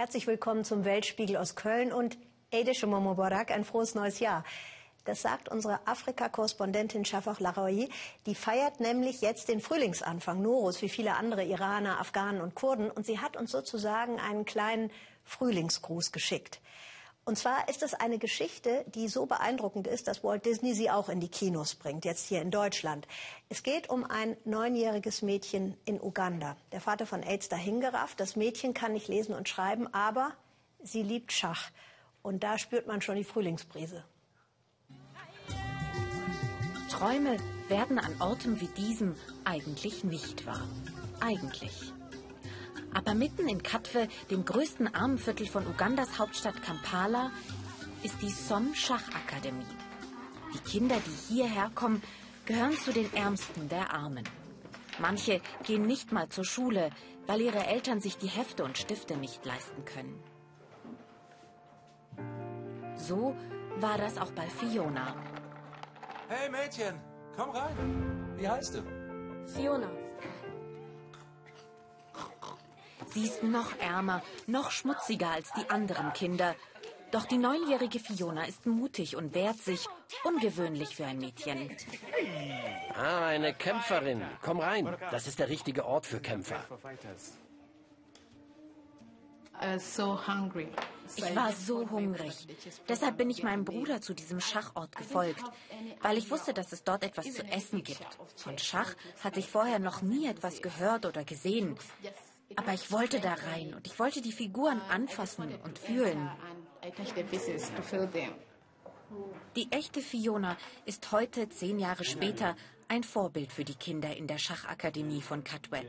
Herzlich willkommen zum Weltspiegel aus Köln und Eide Mubarak, ein frohes neues Jahr. Das sagt unsere Afrika-Korrespondentin Shafak Laroui. Die feiert nämlich jetzt den Frühlingsanfang, Norus, wie viele andere Iraner, Afghanen und Kurden. Und sie hat uns sozusagen einen kleinen Frühlingsgruß geschickt. Und zwar ist es eine Geschichte, die so beeindruckend ist, dass Walt Disney sie auch in die Kinos bringt, jetzt hier in Deutschland. Es geht um ein neunjähriges Mädchen in Uganda. Der Vater von AIDS dahingerafft. Das Mädchen kann nicht lesen und schreiben, aber sie liebt Schach. Und da spürt man schon die Frühlingsbrise. Träume werden an Orten wie diesem eigentlich nicht wahr. Eigentlich. Aber mitten in Katwe, dem größten Armenviertel von Ugandas Hauptstadt Kampala, ist die Som Schachakademie. Die Kinder, die hierher kommen, gehören zu den Ärmsten der Armen. Manche gehen nicht mal zur Schule, weil ihre Eltern sich die Hefte und Stifte nicht leisten können. So war das auch bei Fiona. Hey Mädchen, komm rein. Wie heißt du? Fiona. Sie ist noch ärmer, noch schmutziger als die anderen Kinder. Doch die neunjährige Fiona ist mutig und wehrt sich, ungewöhnlich für ein Mädchen. Ah, eine Kämpferin. Komm rein. Das ist der richtige Ort für Kämpfer. Ich war so hungrig. Deshalb bin ich meinem Bruder zu diesem Schachort gefolgt, weil ich wusste, dass es dort etwas zu essen gibt. Von Schach hatte ich vorher noch nie etwas gehört oder gesehen. Aber ich wollte da rein und ich wollte die Figuren anfassen und fühlen. Die echte Fiona ist heute, zehn Jahre später, ein Vorbild für die Kinder in der Schachakademie von Katwe.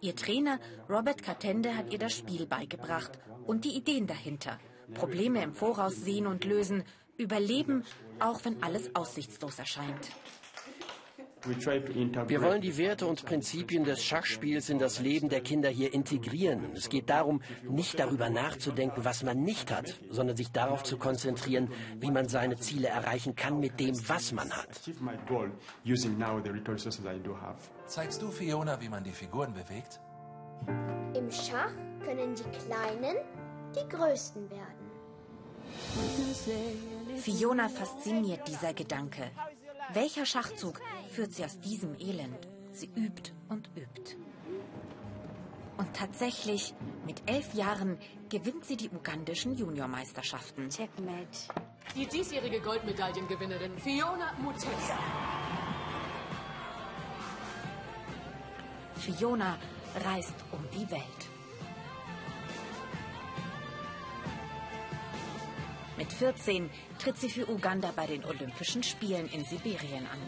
Ihr Trainer Robert Katende hat ihr das Spiel beigebracht und die Ideen dahinter. Probleme im Voraus sehen und lösen, überleben, auch wenn alles aussichtslos erscheint. Wir wollen die Werte und Prinzipien des Schachspiels in das Leben der Kinder hier integrieren. Es geht darum, nicht darüber nachzudenken, was man nicht hat, sondern sich darauf zu konzentrieren, wie man seine Ziele erreichen kann mit dem, was man hat. Zeigst du Fiona, wie man die Figuren bewegt? Im Schach können die Kleinen die Größten werden. Fiona fasziniert dieser Gedanke. Welcher Schachzug führt sie aus diesem Elend? Sie übt und übt. Und tatsächlich, mit elf Jahren gewinnt sie die ugandischen Juniormeisterschaften. Checkmate. Die diesjährige Goldmedaillengewinnerin Fiona Mutesa. Fiona reist um die Welt. Mit 14 tritt sie für Uganda bei den Olympischen Spielen in Sibirien an.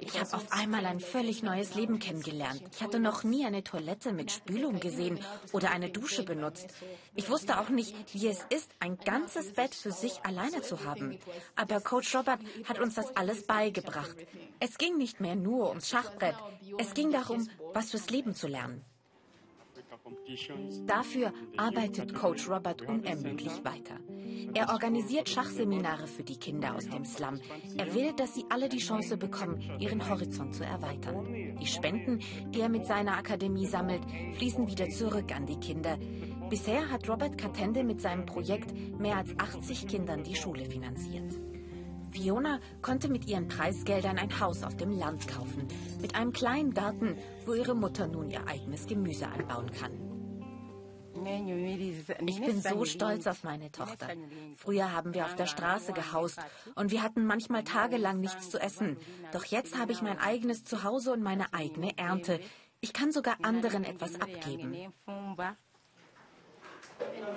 Ich habe auf einmal ein völlig neues Leben kennengelernt. Ich hatte noch nie eine Toilette mit Spülung gesehen oder eine Dusche benutzt. Ich wusste auch nicht, wie es ist, ein ganzes Bett für sich alleine zu haben. Aber Coach Robert hat uns das alles beigebracht. Es ging nicht mehr nur ums Schachbrett. Es ging darum, was fürs Leben zu lernen. Dafür arbeitet Coach Robert unermüdlich weiter. Er organisiert Schachseminare für die Kinder aus dem Slum. Er will, dass sie alle die Chance bekommen, ihren Horizont zu erweitern. Die Spenden, die er mit seiner Akademie sammelt, fließen wieder zurück an die Kinder. Bisher hat Robert Katende mit seinem Projekt mehr als 80 Kindern die Schule finanziert. Fiona konnte mit ihren Preisgeldern ein Haus auf dem Land kaufen, mit einem kleinen Garten, wo ihre Mutter nun ihr eigenes Gemüse anbauen kann. Ich bin so stolz auf meine Tochter. Früher haben wir auf der Straße gehaust und wir hatten manchmal tagelang nichts zu essen. Doch jetzt habe ich mein eigenes Zuhause und meine eigene Ernte. Ich kann sogar anderen etwas abgeben.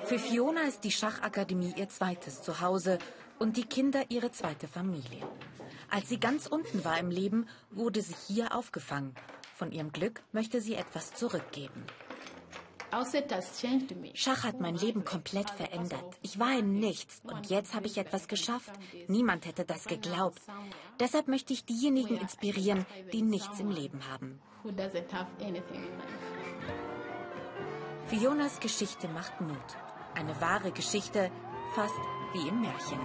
Für Fiona ist die Schachakademie ihr zweites Zuhause und die Kinder ihre zweite Familie. Als sie ganz unten war im Leben, wurde sie hier aufgefangen. Von ihrem Glück möchte sie etwas zurückgeben. Schach hat mein Leben komplett verändert. Ich war in nichts und jetzt habe ich etwas geschafft. Niemand hätte das geglaubt. Deshalb möchte ich diejenigen inspirieren, die nichts im Leben haben. Fionas Geschichte macht Mut. Eine wahre Geschichte, fast wie im Märchen.